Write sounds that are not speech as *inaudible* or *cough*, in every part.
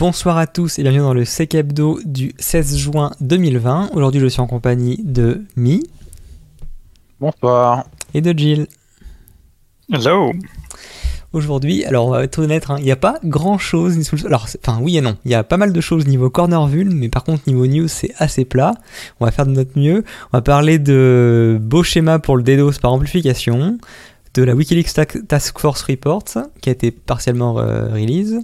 Bonsoir à tous et bienvenue dans le Sec Hebdo du 16 juin 2020. Aujourd'hui, je suis en compagnie de Mi. Bonsoir. Et de Jill. Hello. Aujourd'hui, alors on va être honnête, hein, il n'y a pas grand chose. Alors, enfin, oui et non. Il y a pas mal de choses niveau corner vul, mais par contre, niveau news, c'est assez plat. On va faire de notre mieux. On va parler de beaux schémas pour le DDoS par amplification, de la Wikileaks Task Force Report, qui a été partiellement release,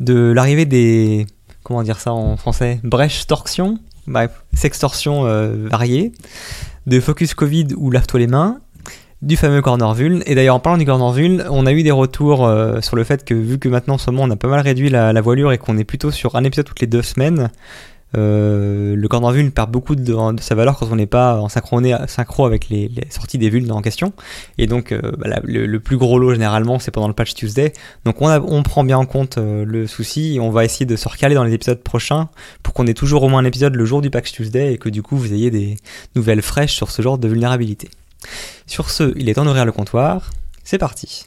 de l'arrivée des. Comment dire ça en français Brèche torsion Bref, sextorsion euh, variée, de Focus Covid ou Lave-toi les mains, du fameux corner vul. Et d'ailleurs, en parlant du corner vul, on a eu des retours euh, sur le fait que, vu que maintenant, en ce moment, on a pas mal réduit la, voilure et qu'on est plutôt sur un épisode toutes les deux semaines, euh, le corner vul perd beaucoup de, sa valeur quand on n'est pas en synchro avec les, sorties des vulnes en question. Et donc, euh, bah, le, plus gros lot, généralement, c'est pendant le patch Tuesday. Donc, on, prend bien en compte le souci et on va essayer de se recaler dans les épisodes prochains pour qu'on ait toujours au moins un épisode le jour du patch Tuesday et que, du coup, vous ayez des nouvelles fraîches sur ce genre de vulnérabilité. Sur ce, il est temps d'ouvrir le comptoir. C'est parti.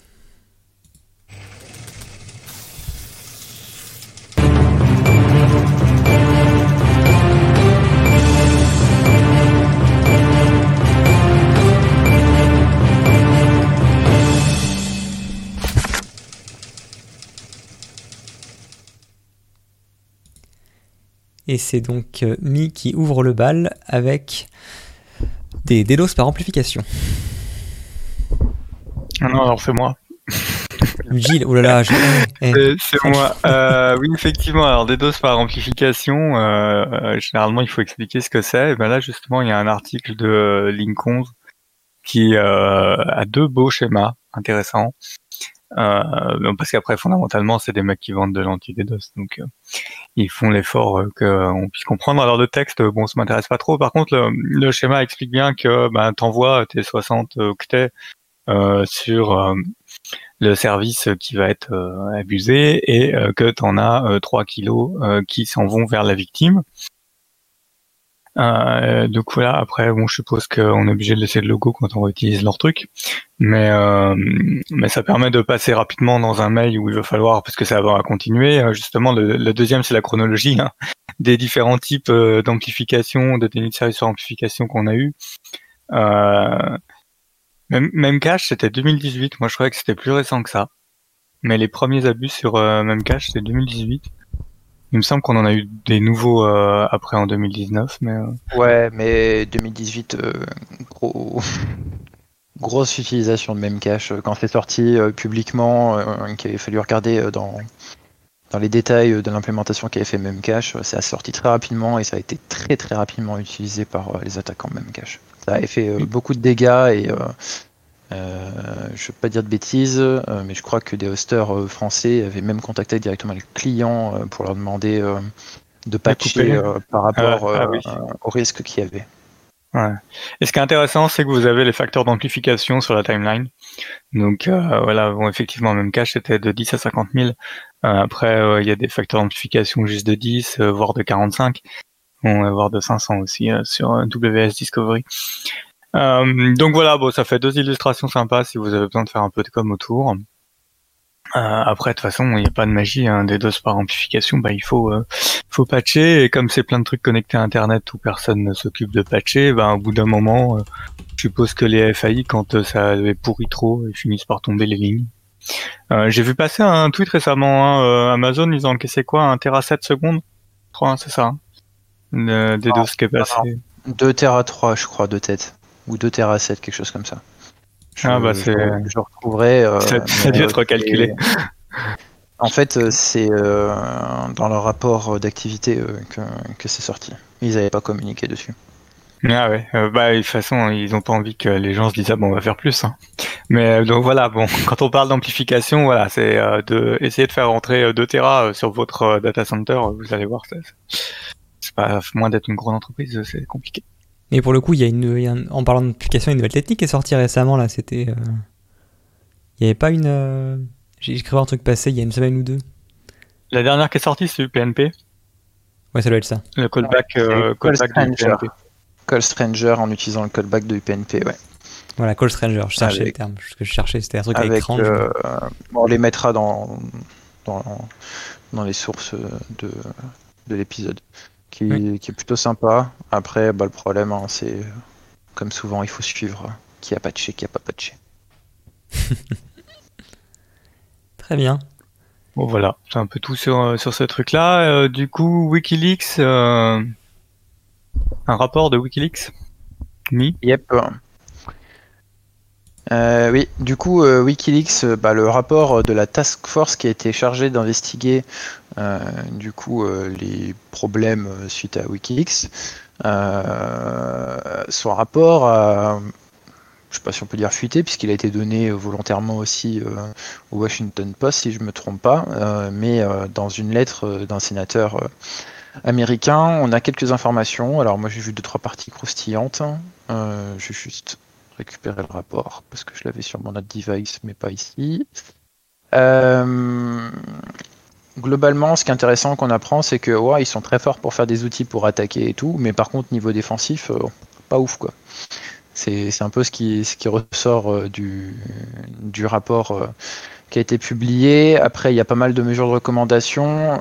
Et c'est donc euh, Mi qui ouvre le bal avec des DDoS par amplification. Ah non, alors c'est moi. *laughs* Gilles, oh là là, c'est moi. Euh, oui, effectivement. Alors, DDoS par amplification, euh, euh, généralement, il faut expliquer ce que c'est. Et ben là, justement, il y a un article de Lincoln qui a deux beaux schémas intéressants. Euh, parce qu'après, fondamentalement, c'est des mecs qui vendent de l'anti-DDoS, donc euh, ils font l'effort euh, qu'on puisse comprendre. Alors le texte, bon, ça m'intéresse pas trop. Par contre, le, schéma explique bien que ben, t'envoies tes 60 octets sur le service qui va être abusé et que t'en as 3 kilos qui s'en vont vers la victime. Euh, donc voilà, après, bon, je suppose qu'on est obligé de laisser le logo quand on utilise leur truc, mais euh, mais ça permet de passer rapidement dans un mail où il va falloir, parce que ça va continuer. Euh, justement, le, deuxième, c'est la chronologie hein, *laughs* des différents types euh, d'amplification, de déni de service sur amplification qu'on a eu. Euh, même, même cache, c'était 2018. Moi, je croyais que c'était plus récent que ça. Mais les premiers abus sur même cache, c'était 2018. Il me semble qu'on en a eu des nouveaux euh, après en 2019, mais. Euh. Ouais, mais 2018, euh, gros. *laughs* Grosse utilisation de Memcache. Quand c'est sorti publiquement, qu'il avait fallu regarder dans, dans les détails de l'implémentation qu'avait fait Memcache, ça a sorti très rapidement et ça a été très très rapidement utilisé par les attaquants Memcache. Ça avait fait beaucoup de dégâts et euh, je ne veux pas dire de bêtises, euh, mais je crois que des hosters euh, français avaient même contacté directement les clients pour leur demander de patcher par rapport ah, ah au risque qu'il y avait. Ouais. Et ce qui est intéressant, c'est que vous avez les facteurs d'amplification sur la timeline. Donc voilà, bon, effectivement, même cache c'était de 10 à 50 000. après, il y a des facteurs d'amplification juste de 10, voire de 45, bon, voire de 500 aussi sur WS Discovery. Euh, donc voilà, bon, ça fait deux illustrations sympas si vous avez besoin de faire un peu de com autour. Euh, après, de toute façon, il n'y a pas de magie, hein, des doses par amplification, bah, il faut, euh, faut patcher, et comme c'est plein de trucs connectés à Internet où personne ne s'occupe de patcher, bah, au bout d'un moment, euh, je suppose que les FAI, quand ça avait pourri trop, ils finissent par tomber les lignes. J'ai vu passer un tweet récemment, hein, Amazon, ils ont encaissé quoi, un Tera 7 secondes? 3, c'est ça hein. Des doses qui est passé. 2 Tera 3, je crois, de tête ou 2 Tera 7, quelque chose comme ça. Je, ah bah c'est. Je, retrouverai. Euh, ça, a dû être recalculé. En fait, euh, c'est euh, dans leur rapport d'activité que, que c'est sorti. Ils n'avaient pas communiqué dessus. Ah ouais, bah de toute façon, ils n'ont pas envie que les gens se disent ah bon on va faire plus. Hein. Mais donc voilà, bon, *laughs* quand on parle d'amplification, voilà, c'est de essayer de faire rentrer 2 Tera sur votre data center. Vous allez voir, c'est pas moins d'être une grande entreprise, c'est compliqué. Mais pour le coup, il y a une, en parlant d'application, une nouvelle technique qui est sortie récemment là. C'était, euh, il n'y avait pas une. Euh, j'ai écrit un truc passé il y a une semaine ou deux. La dernière qui est sortie, c'est UPnP. Ouais, ça doit être ça. Le callback, euh, call Stranger. Call Stranger en utilisant le callback de UPnP, ouais. Voilà, Call Stranger, je cherchais le terme. Ce que je cherchais, c'était un truc avec, à écran. on les mettra dans, dans, dans les sources de, de l'épisode, qui, qui, est plutôt sympa. Après, bah, le problème, hein, c'est comme souvent, il faut suivre qui a patché, qui a pas patché. *laughs* Très bien. Bon voilà, c'est un peu tout sur, sur ce truc-là. du coup, Wikileaks, un rapport de Wikileaks? Mi? Yep. Euh, oui, du coup, euh, Wikileaks, euh, bah, le rapport de la task force qui a été chargée d'investiguer du coup les problèmes suite à Wikileaks, son rapport a, je sais pas si on peut dire fuité, puisqu'il a été donné volontairement aussi au Washington Post, si je me trompe pas, mais dans une lettre d'un sénateur américain, on a quelques informations. Alors moi j'ai vu deux trois parties croustillantes. je vais juste récupérer le rapport parce que je l'avais sur mon autre device mais pas ici. Euh, globalement, ce qui est intéressant qu'on apprend, c'est que ouais, ils sont très forts pour faire des outils pour attaquer et tout, mais par contre niveau défensif, euh, pas ouf quoi. C'est un peu ce qui, ressort euh, du, rapport qui a été publié. Après, il y a pas mal de mesures de recommandation.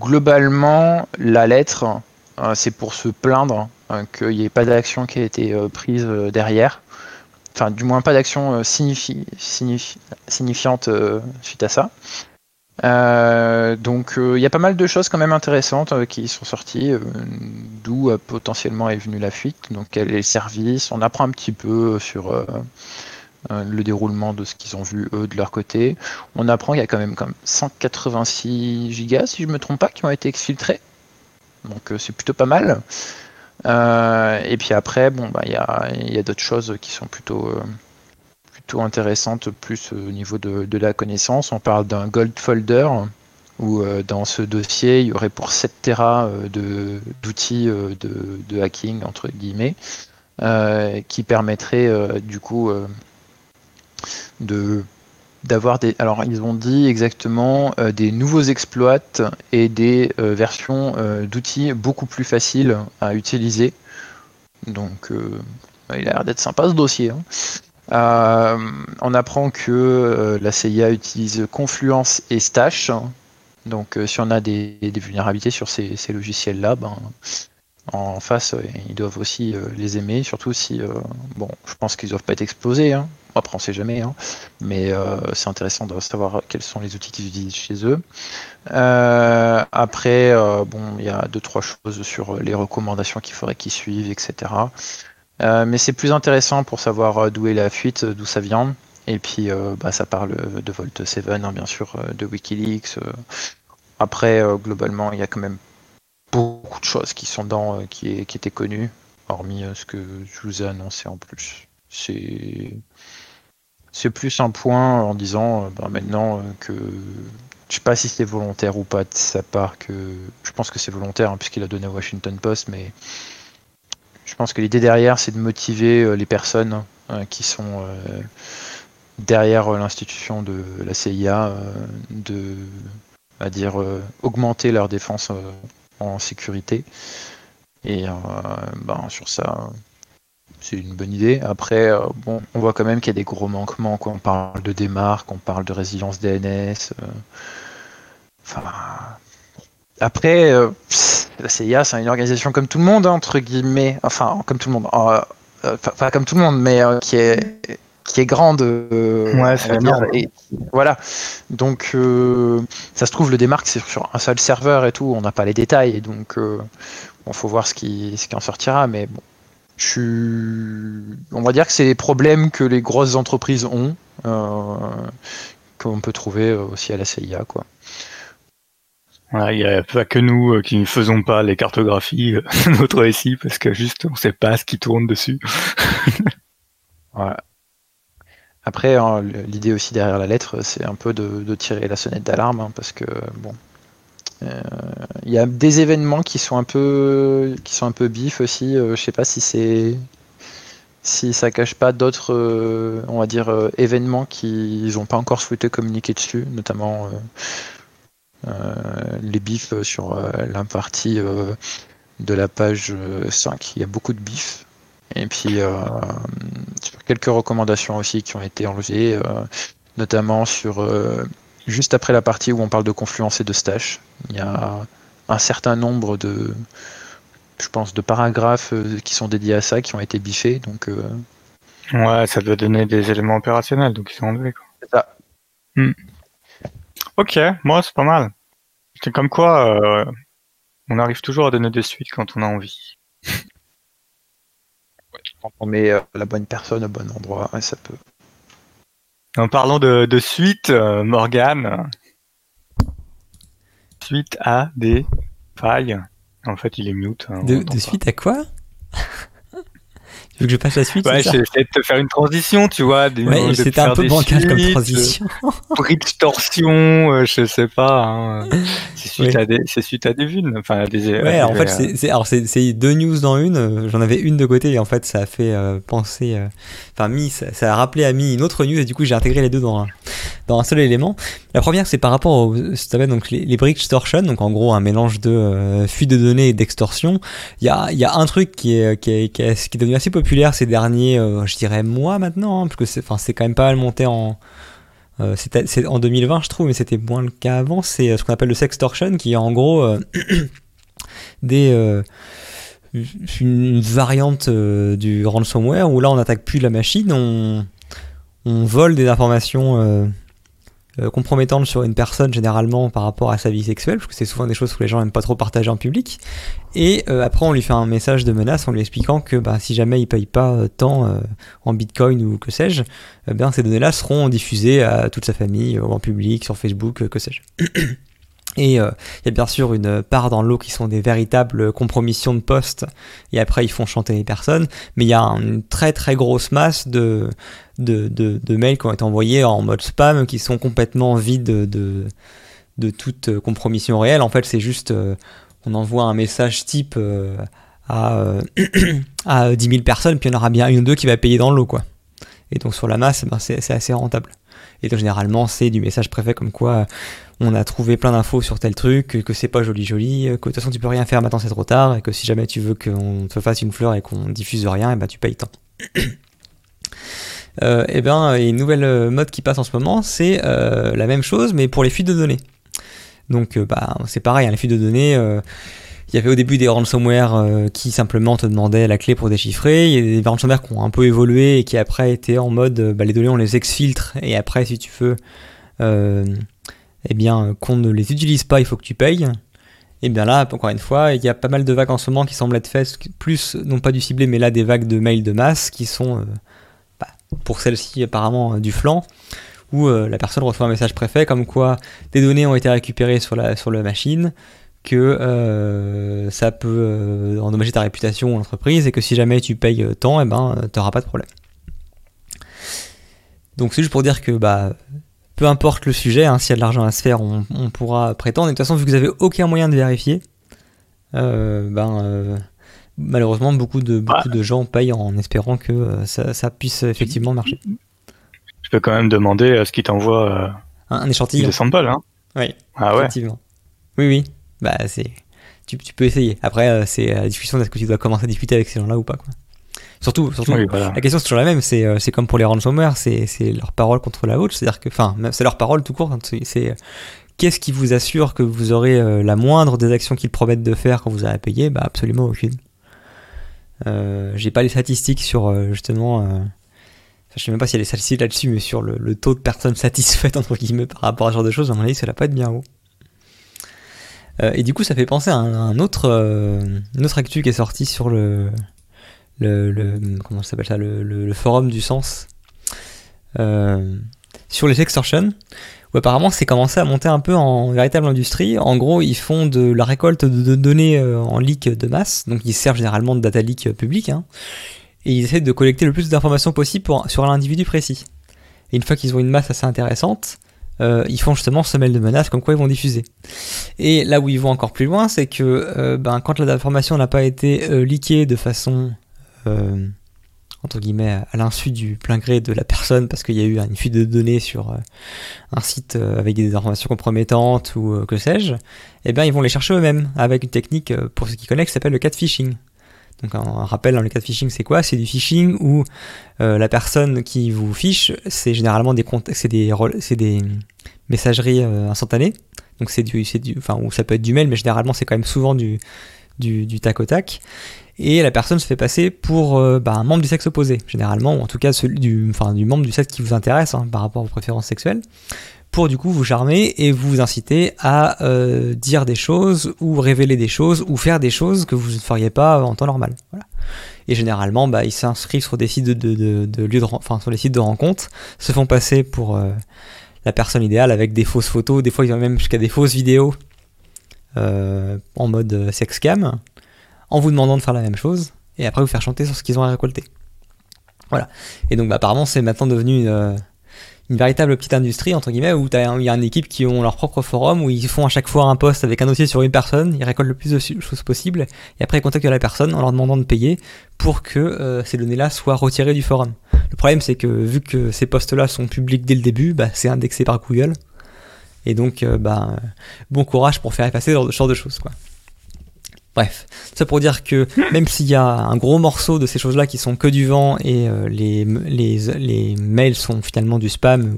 globalement, la lettre, c'est pour se plaindre hein, qu'il n'y ait pas d'action qui a été prise derrière enfin du moins pas d'action euh, signifiante euh, suite à ça. Euh, donc il y a pas mal de choses quand même intéressantes qui sont sorties, d'où potentiellement est venue la fuite. Donc quel est le service On apprend un petit peu sur le déroulement de ce qu'ils ont vu eux de leur côté. On apprend qu'il y a quand même comme 186 gigas, si je me trompe pas, qui ont été exfiltrés. Donc c'est plutôt pas mal. Euh, et puis après, bon, bah, il y a, d'autres choses qui sont plutôt, euh, plutôt intéressantes, plus au niveau de, la connaissance. On parle d'un gold folder où euh, dans ce dossier, il y aurait pour 7 Tera d'outils de, de, hacking, entre guillemets, qui permettrait du coup de d'avoir des. Alors, ils ont dit exactement euh, des nouveaux exploits et des euh, versions euh, d'outils beaucoup plus faciles à utiliser. Donc, il a l'air d'être sympa ce dossier. Hein. On apprend que la CIA utilise Confluence et Stash. Donc, si on a des, vulnérabilités sur ces, logiciels-là, ben, en face, ils doivent aussi les aimer, surtout si, bon, je pense qu'ils doivent pas être explosés, hein. Après, on sait jamais, hein. mais euh, c'est intéressant de savoir quels sont les outils qu'ils utilisent chez eux. Euh, après, euh, bon, il y a deux trois choses sur les recommandations qu'il faudrait qu'ils suivent, etc. mais c'est plus intéressant pour savoir d'où est la fuite, d'où ça vient. Et puis, bah, ça parle de Volt 7, hein, bien sûr, de WikiLeaks. Après, globalement, il y a quand même beaucoup de choses qui sont dans, qui, étaient connues, hormis ce que je vous ai annoncé en plus. C'est c'est plus un point en disant euh, ben, maintenant euh, que je sais pas si c'est volontaire ou pas de sa part que je pense que c'est volontaire hein, puisqu'il a donné au Washington Post mais je pense que l'idée derrière c'est de motiver euh, les personnes qui sont derrière l'institution de la CIA de à dire augmenter leur défense en sécurité et ben, sur ça c'est une bonne idée. Après, euh, bon, on voit quand même qu'il y a des gros manquements. Quand on parle de démarque, on parle de résilience DNS. Euh, enfin, après, euh, la CIA, c'est une organisation comme tout le monde, entre guillemets. Enfin, comme tout le monde. Enfin, comme tout le monde, mais qui est qui est grande. ouais, c'est et, Voilà. Donc, ça se trouve, le démarque, c'est sur un seul serveur et tout. On n'a pas les détails. Donc, bon, faut voir ce qui, ce qui en sortira. Mais bon, on va dire que c'est les problèmes que les grosses entreprises ont, euh, qu'on peut trouver aussi à la CIA, quoi. Il n'y a pas que nous euh, qui ne faisons pas les cartographies de euh, *laughs* notre SI parce que juste on ne sait pas ce qui tourne dessus. *laughs* Après, hein, l'idée aussi derrière la lettre, c'est un peu de, tirer la sonnette d'alarme hein, parce que bon, il y a des événements qui sont un peu, qui sont un peu bif aussi. Euh, je sais pas si c'est, si ça cache pas d'autres, euh, on va dire, euh, événements qu'ils n'ont pas encore souhaité communiquer dessus, notamment les bifs sur la partie de la page 5. Il y a beaucoup de bifs. Et puis quelques recommandations aussi qui ont été enlevées, notamment sur juste après la partie où on parle de confluence et de stash. Il y a un certain nombre de, je pense, de paragraphes euh, qui sont dédiés à ça, qui ont été biffés. Donc, euh, Ouais, ça doit donner des éléments opérationnels, donc ils sont enlevés. C'est ça. Ok, moi c'est pas mal. C'est comme quoi, euh, on arrive toujours à donner des suites quand on a envie. *laughs* Quand on met euh, la bonne personne au bon endroit, ouais, ça peut. En parlant de, de suite, euh, Morgan, suite à des failles. En fait, il est mute. hein, De, suite à quoi? Tu veux que je passe la suite Ouais, essayé de te faire une transition, tu vois. Ouais, c'était un peu bancal comme transition. euh, bridge torsion, euh, je sais pas. hein. C'est suite, Oui. à des, c'est suite à des vunes. Enfin, à des, à Ouais, des- en fait, euh, c'est- deux news dans une. J'en avais une de côté et en fait, ça a fait euh, penser. Enfin, mis, ça, ça a rappelé à mis une autre news et du coup, j'ai intégré les deux dans un, dans un seul élément. La première, c'est par rapport au, ça s'appelle donc les, les bridge torsion, donc en gros un mélange de fuite de données et d'extorsion. Il y a, y a un truc qui est, qui est, qui est, qui est devenu assez populaire ces derniers, euh, je dirais mois maintenant, hein, parce que c'est, c'est quand même pas mal monté en euh, en 2020, je trouve, mais c'était moins le cas avant. C'est euh, ce qu'on appelle le sextortion, qui est en gros *coughs* des une, variante du ransomware où là on n'attaque plus la machine, on, on vole des informations euh, compromettantes sur une personne généralement par rapport à sa vie sexuelle, parce que c'est souvent des choses que les gens n'aiment pas trop partager en public. Et euh, après on lui fait un message de menace en lui expliquant que bah, si jamais il paye pas euh, tant euh, en bitcoin ou que sais-je, eh ces données-là seront diffusées à toute sa famille, en public, sur Facebook, que sais-je. *clears throat* Et il y a bien sûr une part dans l'eau qui sont des véritables compromissions de postes, et après ils font chanter les personnes, mais il y a une très très grosse masse de, de, de, mails qui ont été envoyés en mode spam, qui sont complètement vides de, de, toute euh, compromission réelle. En fait, c'est juste, euh, on envoie un message type euh, à, euh, *clears throat* à 10 000 personnes, puis il y en aura bien une ou deux qui va payer dans l'eau, quoi. Et donc sur la masse, ben, c'est assez rentable. Et donc généralement, c'est du message préfet comme quoi on a trouvé plein d'infos sur tel truc, que, que c'est pas joli joli, que de toute façon tu peux rien faire maintenant c'est trop tard, et que si jamais tu veux qu'on te fasse une fleur et qu'on diffuse rien, et ben tu payes tant. *clears throat* Euh, et bien, il y a une nouvelle euh, mode qui passe en ce moment, c'est euh, la même chose, mais pour les fuites de données. Donc, bah, c'est pareil, hein, les fuites de données, il y avait au début des ransomware qui simplement te demandaient la clé pour déchiffrer. Il y a des ransomware qui ont un peu évolué et qui après étaient en mode bah, les données on les exfiltre et après si tu veux eh bien qu'on ne les utilise pas, il faut que tu payes. Et bien là, encore une fois, il y a pas mal de vagues en ce moment qui semblent être faites, plus non pas du ciblé, mais là des vagues de mails de masse qui sont pour celle-ci apparemment euh, du flanc où euh, la personne reçoit un message préfet comme quoi des données ont été récupérées sur la, sur la machine, que euh, ça peut endommager ta réputation ou l'entreprise et que si jamais tu payes tant, eh ben, tu n'auras pas de problème. Donc c'est juste pour dire que bah, peu importe le sujet, hein, s'il y a de l'argent à se faire, on, on pourra prétendre. Et de toute façon, vu que vous avez aucun moyen de vérifier, ben, malheureusement, beaucoup de, beaucoup de gens payent en espérant que euh, ça, ça puisse effectivement marcher. Je peux quand même demander à ce qu'il t'envoie euh, Un, un échantillon. des samples. Hein. Oui. Ah ouais. Effectivement. Oui, oui. Bah, c'est. Tu, tu peux essayer. Après, euh, c'est à la discussion d'est-ce que tu dois commencer à discuter avec ces gens-là ou pas. Quoi. Surtout, surtout Oui, voilà. la question c'est toujours la même. C'est euh, c'est comme pour les ransomware, c'est c'est leur parole contre la vôtre. C'est-à-dire que, enfin, c'est leur parole tout court. hein. C'est- euh, qu'est-ce qui vous assure que vous aurez euh, la moindre des actions qu'ils promettent de faire quand vous avez payé Bah, absolument aucune. Euh, J'ai pas les statistiques sur euh, justement. euh, je sais même pas s'il y a statistiques là-dessus, mais sur le, taux de personnes *laughs* satisfaites entre guillemets par rapport à ce genre de choses, à mon avis, ça va pas être bien haut. Et du coup, ça fait penser à un, un autre, euh, une autre actu qui est sorti sur le, comment s'appelle ça, le, forum du sens sur les extortions, apparemment c'est commencé à monter un peu en véritable industrie. En gros, ils font de la récolte de, données euh, en leak de masse, donc ils servent généralement de data leak euh, public, hein, et ils essaient de collecter le plus d'informations possible sur un individu précis. Et une fois qu'ils ont une masse assez intéressante, euh, ils font justement mail de menace comme quoi ils vont diffuser. Et là où ils vont encore plus loin, c'est que ben, quand l'information n'a pas été euh, leakée de façon entre guillemets à l'insu du plein gré de la personne parce qu'il y a eu une fuite de données sur euh, un site euh, avec des informations compromettantes ou euh, que sais-je, eh bien ils vont les chercher eux-mêmes avec une technique pour ceux qui connaissent qui s'appelle le catfishing. Donc un, rappel dans le cas de phishing, c'est quoi? C'est du phishing où la personne qui vous fiche, c'est généralement des c'est des messageries instantanées. Donc c'est du c'est du enfin ou ça peut être du mail, mais généralement c'est quand même souvent du du, du tac au tac et la personne se fait passer pour euh, bah, un membre du sexe opposé, généralement, ou en tout cas celui du, membre du sexe qui vous intéresse hein, par rapport vos préférences sexuelles, pour du coup vous charmer et vous inciter à euh, dire des choses, ou révéler des choses, ou faire des choses que vous ne feriez pas en temps normal. Et généralement, bah, ils s'inscrivent sur des sites de, lieux de, sites de rencontres, se font passer pour euh, la personne idéale avec des fausses photos, des fois ils ont même jusqu'à des fausses vidéos en mode sex cam en vous demandant de faire la même chose, et après vous faire chanter sur ce qu'ils ont à récolter. Voilà. Et donc bah, apparemment c'est maintenant devenu une, euh, véritable petite industrie, entre guillemets, où il y a une équipe qui ont leur propre forum, où ils font à chaque fois un poste avec un dossier sur une personne, ils récoltent le plus de choses possible, et après ils contactent la personne en leur demandant de payer pour que euh, ces données-là soient retirées du forum. Le problème c'est que vu que ces postes-là sont publics dès le début, bah, c'est indexé par Google. Et donc, euh, bah, bon courage pour faire passer ce genre de choses. Quoi. Bref, ça pour dire que même s'il y a un gros morceau de ces choses-là qui sont que du vent et euh, les, les, mails sont finalement du spam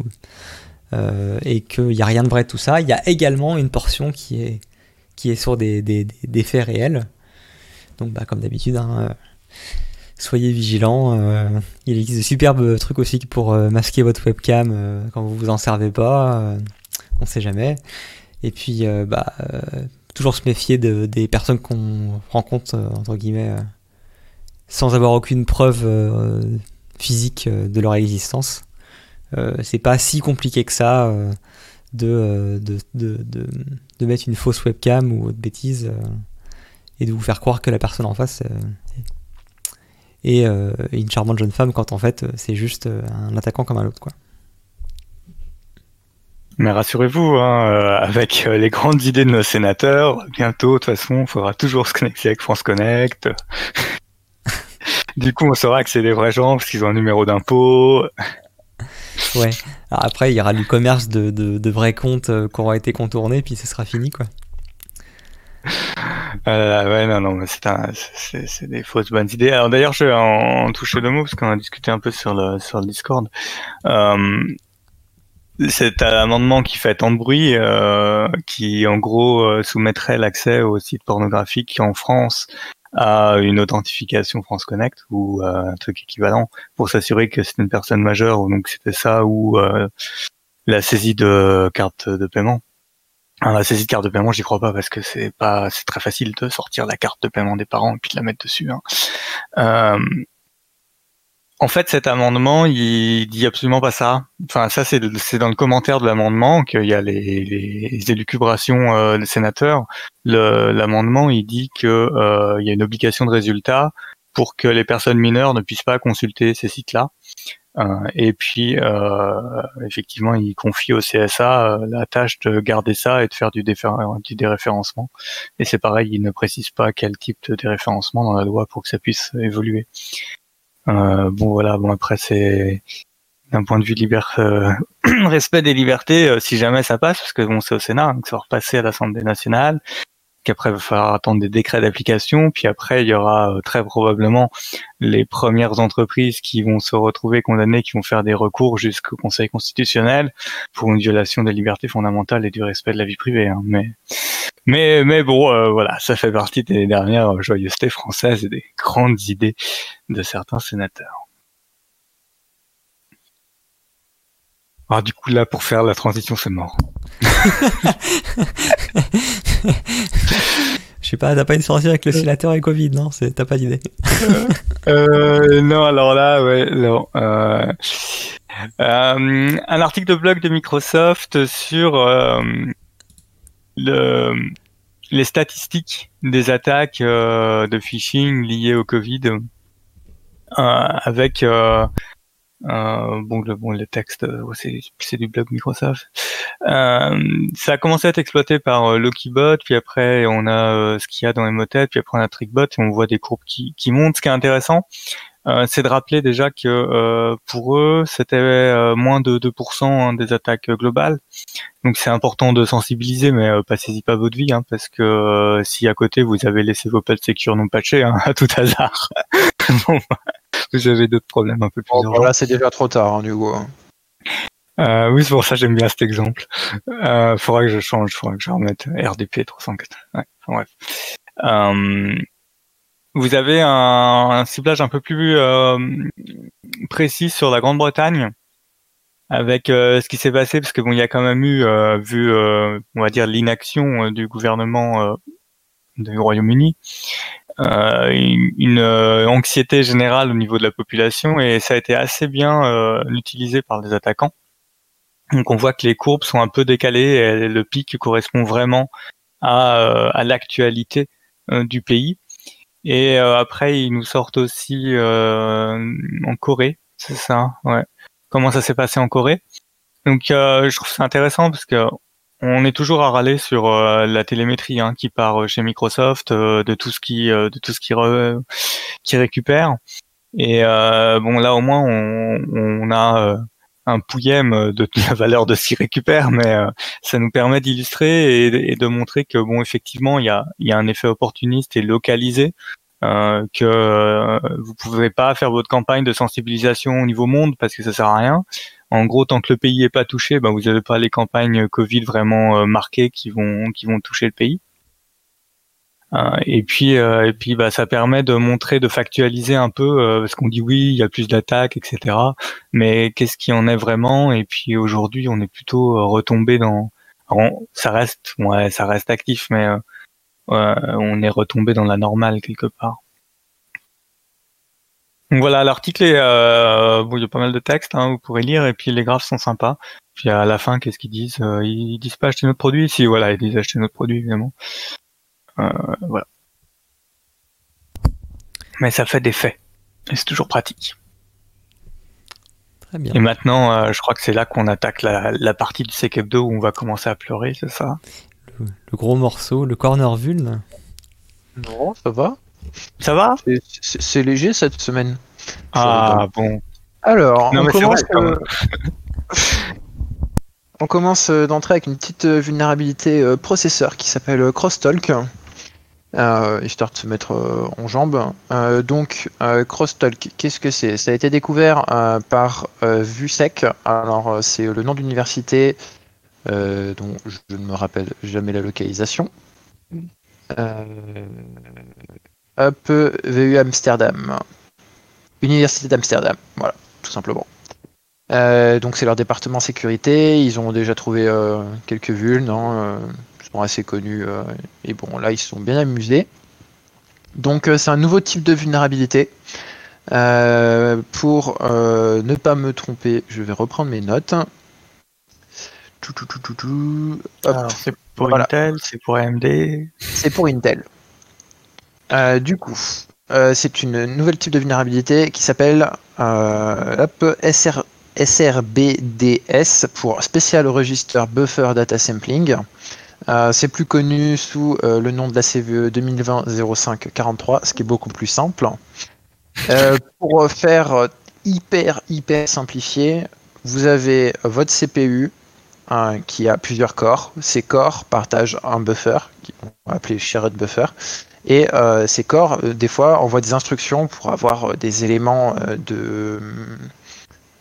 euh, et qu'il n'y a rien de vrai tout ça, il y a également une portion qui est, sur des, faits réels. Donc bah, comme d'habitude, hein, euh, soyez vigilants. il existe de superbes trucs aussi pour masquer votre webcam quand vous vous en servez pas. on sait jamais. Et puis bah toujours se méfier de, des personnes qu'on rencontre, euh, entre guillemets, euh, sans avoir aucune preuve euh, physique de leur existence. c'est pas si compliqué que ça de, mettre une fausse webcam ou autre bêtise et de vous faire croire que la personne en face est une charmante jeune femme quand en fait c'est juste un attaquant comme un autre. Quoi. Mais rassurez-vous, hein, euh, avec euh, les grandes idées de nos sénateurs, bientôt, de toute façon, il faudra toujours se connecter avec France Connect. *laughs* du coup, on saura que c'est des vrais gens parce qu'ils ont un numéro d'impôt. Ouais. Alors après, il y aura du commerce de, de, vrais comptes euh, qui auront été contournés, puis ce sera fini, quoi. Euh, ouais, non, non, mais c'est des fausses bonnes idées. Alors d'ailleurs, je vais en, toucher deux mots parce qu'on a discuté un peu sur le sur le Discord. Euh, cet amendement qui fait tant de bruit, euh, qui en gros euh, soumettrait l'accès aux sites pornographiques en France à une authentification France Connect ou euh, un truc équivalent pour s'assurer que c'est une personne majeure. Donc c'était ça ou la saisie de carte de paiement. la saisie de carte de paiement, j'y crois pas parce que c'est pas, c'est très facile de sortir la carte de paiement des parents et puis de la mettre dessus. Hein. En fait, cet amendement, il dit absolument pas ça. Enfin, ça, c'est dans le commentaire de l'amendement qu'il y a les, élucubrations euh, des sénateurs. L'amendement, il dit que euh, il y a une obligation de résultat pour que les personnes mineures ne puissent pas consulter ces sites-là. Euh, et puis, euh, effectivement, il confie au CSA la tâche de garder ça et de faire du, du déréférencement. Et c'est pareil, il ne précise pas quel type de déréférencement dans la loi pour que ça puisse évoluer. Euh, bon voilà, bon après c'est d'un point de vue liberté, euh, *clears throat* respect des libertés, euh, si jamais ça passe, parce que bon c'est au Sénat, donc ça va repasser à l'Assemblée nationale, qu'après il va falloir attendre des décrets d'application, puis après il y aura très probablement les premières entreprises qui vont se retrouver condamnées, qui vont faire des recours jusqu'au Conseil constitutionnel pour une violation des libertés fondamentales et du respect de la vie privée. Hein. Mais mais, mais bon, euh, voilà, ça fait partie des dernières joyeusetés françaises et des grandes idées de certains sénateurs. Alors du coup là, pour faire la transition, c'est mort. Je sais pas, t'as pas une sortie avec le sénateur et Covid, non T'as pas d'idée *laughs* euh, Non, alors là, ouais, non. Euh, euh, un article de blog de Microsoft sur le, les statistiques des attaques euh, de phishing liées au Covid euh, avec euh, bon le bon le texte c'est du blog Microsoft. Ça a commencé à être exploité par Lokibot puis après on a ce qu'il y a dans Emotet puis après on a Trickbot et on voit des courbes qui, qui montent. Ce qui est intéressant c'est de rappeler déjà que pour eux, c'était moins de 2% hein, des attaques globales. Donc c'est important de sensibiliser, mais passez-y pas votre vie, hein, parce que si à côté vous avez laissé vos pads secure non patchés, hein, *laughs* à tout hasard, *laughs* bon, vous avez d'autres problèmes un peu plus bon, Là, c'est déjà trop tard, hein, du coup. Euh, oui, c'est pour ça que j'aime bien cet exemple. Euh, faudra que je change, faudra que je remette RDP 304. Ouais, bref. Euh, vous avez un, un, ciblage un peu plus euh, précis sur la Grande-Bretagne avec ce qui s'est passé, parce que bon, il y a quand même eu, vu, on va dire, l'inaction du gouvernement du Royaume-Uni, une, une anxiété générale au niveau de la population, et ça a été assez bien utilisé par les attaquants. Donc on voit que les courbes sont un peu décalées et le pic correspond vraiment à, euh, à l'actualité euh, du pays. Et euh, après, ils nous sortent aussi en Corée, c'est ça, ouais. Comment ça s'est passé en Corée? Donc je trouve ça intéressant parce que on est toujours à râler sur la télémétrie hein, qui part chez Microsoft, de tout ce qui, de tout ce qui, récupère. Et bon là au moins on, on a un pouillème de *laughs* la valeur de ce qu'il récupère, mais euh, ça nous permet d'illustrer et, de montrer que bon, effectivement, il y a, un effet opportuniste et localisé. Euh, que euh, vous pouvez pas faire votre campagne de sensibilisation au niveau monde parce que ça sert à rien. En gros, tant que le pays est pas touché, ben, vous n'avez pas les campagnes Covid vraiment euh, marquées qui vont qui vont toucher le pays. Euh, et puis, euh, et puis, bah, ça permet de montrer, de factualiser un peu, euh, parce qu'on dit oui, il y a plus d'attaques, etc. Mais qu'est-ce qui en est vraiment? Et puis aujourd'hui, on est plutôt retombé dans. ça reste, ouais, ça reste actif, mais on est retombé dans la normale quelque part. Donc voilà, l'article est, bon, il y a pas mal de textes, hein, vous pourrez lire, et puis les graphes sont sympas. Puis à la fin, qu'est-ce qu'ils disent Ils disent pas acheter notre produit Si, voilà, ils disent acheter notre produit, évidemment. Euh, voilà. Mais ça fait des faits. Et c'est toujours pratique. Très bien. Et maintenant, euh, je crois que c'est là qu'on attaque la, partie du CKF 2 où on va commencer à pleurer, c'est ça? Le, gros morceau, le corner vuln Non, ça va. Ça va? C'est léger cette semaine. Ah bon. Alors, *laughs* on, commence, on commence d'entrer avec une petite vulnérabilité euh, processeur qui s'appelle Crosstalk. Euh, histoire de se mettre euh, en jambes. Euh, donc, Crosstalk, qu'est-ce que c'est? Ça a été découvert par VUSEC. Alors, c'est le nom d'université dont je ne me rappelle jamais la localisation. Hop, VU Amsterdam. Université d'Amsterdam, voilà, tout simplement. donc c'est leur département sécurité, ils ont déjà trouvé quelques vulnes, non assez connus. Euh, et bon, là, ils se sont bien amusés. Donc, euh, c'est un nouveau type de vulnérabilité. Euh, pour ne pas me tromper, je vais reprendre mes notes. C'est pour Intel, c'est pour AMD. C'est pour Intel. Du coup, c'est une nouvelle type de vulnérabilité qui s'appelle SR, SRBDS pour Special Register Buffer Data Sampling. Euh, c'est plus connu sous euh, le nom de la CVE 2020-05-43, ce qui est beaucoup plus simple. Euh, pour faire hyper hyper simplifié, vous avez votre CPU qui a plusieurs corps. Ces corps partagent un buffer, qu'on va appeler shared buffer. Et ces corps, des fois, envoient des instructions pour avoir des éléments de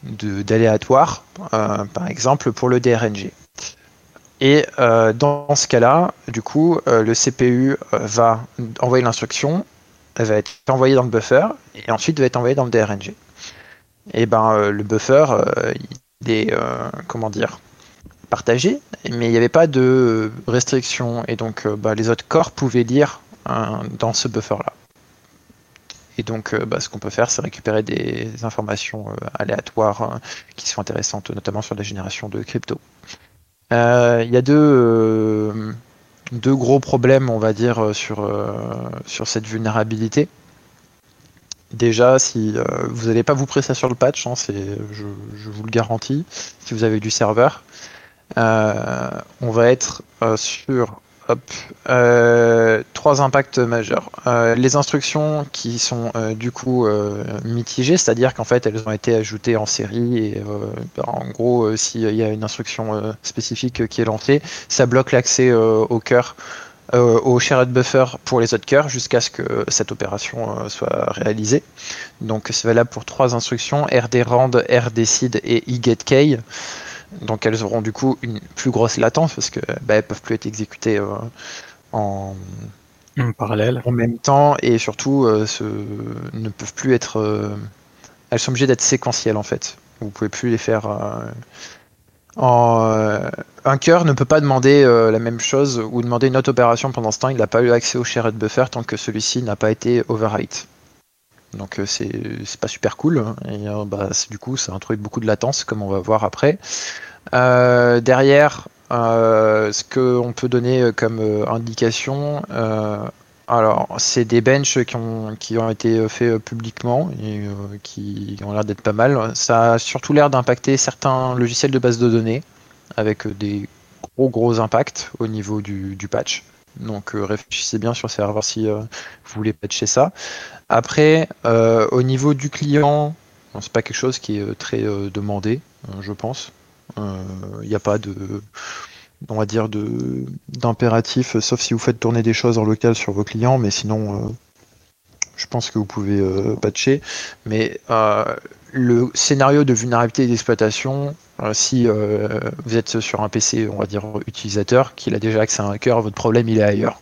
d'aléatoire, par exemple pour le DRNG. Et euh, dans ce cas-là, du coup, euh, le CPU euh, va envoyer l'instruction, elle va être envoyée dans le buffer, et ensuite va être envoyée dans le DRNG. Et ben le buffer, il est comment dire partagé, mais il n'y avait pas de restriction, et donc bah, les autres corps pouvaient lire dans ce buffer-là. Et donc, bah, ce qu'on peut faire, c'est récupérer des informations aléatoires qui sont intéressantes, notamment sur la génération de crypto. Euh, il y a deux, euh, deux gros problèmes, on va dire, sur, euh, sur cette vulnérabilité. Déjà, si vous n'allez pas vous presser sur le patch, hein, je, je, vous le garantis, si vous avez du serveur, on va être sur hop, trois impacts majeurs. les instructions qui sont du coup mitigées, c'est-à-dire qu'en fait elles ont été ajoutées en série et bah, en gros s'il y a une instruction spécifique qui est lancée, ça bloque l'accès au cœur euh, au shared buffer pour les autres cœurs jusqu'à ce que cette opération euh, soit réalisée. Donc c'est valable pour trois instructions, rdrand, rdseed et igetkey. Donc elles auront du coup une plus grosse latence parce que bah, elles peuvent plus être exécutées euh, en, parallèle en même temps et surtout ce, ne peuvent plus être elles sont obligées d'être séquentielles en fait. Vous pouvez plus les faire euh, un cœur ne peut pas demander euh, la même chose ou demander une autre opération pendant ce temps. Il n'a pas eu accès au shared buffer tant que celui-ci n'a pas été overwrite. Donc euh, c'est pas super cool. Hein. Et bah, du coup, ça introduit beaucoup de latence, comme on va voir après. derrière, ce qu'on peut donner comme indication, alors, c'est des benches qui ont, qui ont été faits publiquement et euh, qui ont l'air d'être pas mal. Ça a surtout l'air d'impacter certains logiciels de base de données avec des gros gros impacts au niveau du, patch. Donc euh, réfléchissez bien sur serveur si euh, vous voulez patcher ça. Après, au niveau du client, c'est pas quelque chose qui est très demandé, je pense. Il n'y a pas de on va dire, d'impératif, sauf si vous faites tourner des choses en local sur vos clients, mais sinon, euh, je pense que vous pouvez euh, patcher. Mais euh, le scénario de vulnérabilité d'exploitation, si vous êtes sur un PC, on va dire, utilisateur, qui a déjà accès à un cœur, votre problème, il est ailleurs.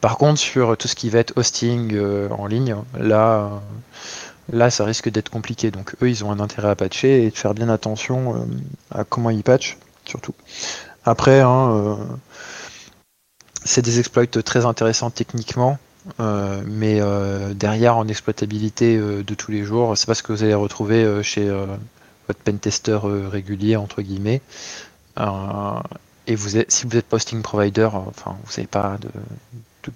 Par contre, sur tout ce qui va être hosting en ligne, là... Là, ça risque d'être compliqué. Donc, eux, ils ont un intérêt à patcher et de faire bien attention à comment ils patchent, surtout. Après, hein, euh, c'est des exploits très intéressants techniquement, euh, mais euh, derrière, en exploitabilité de tous les jours, c'est pas ce que vous allez retrouver chez votre pentester régulier, entre guillemets. et vous si vous êtes posting provider, enfin, vous n'avez pas de,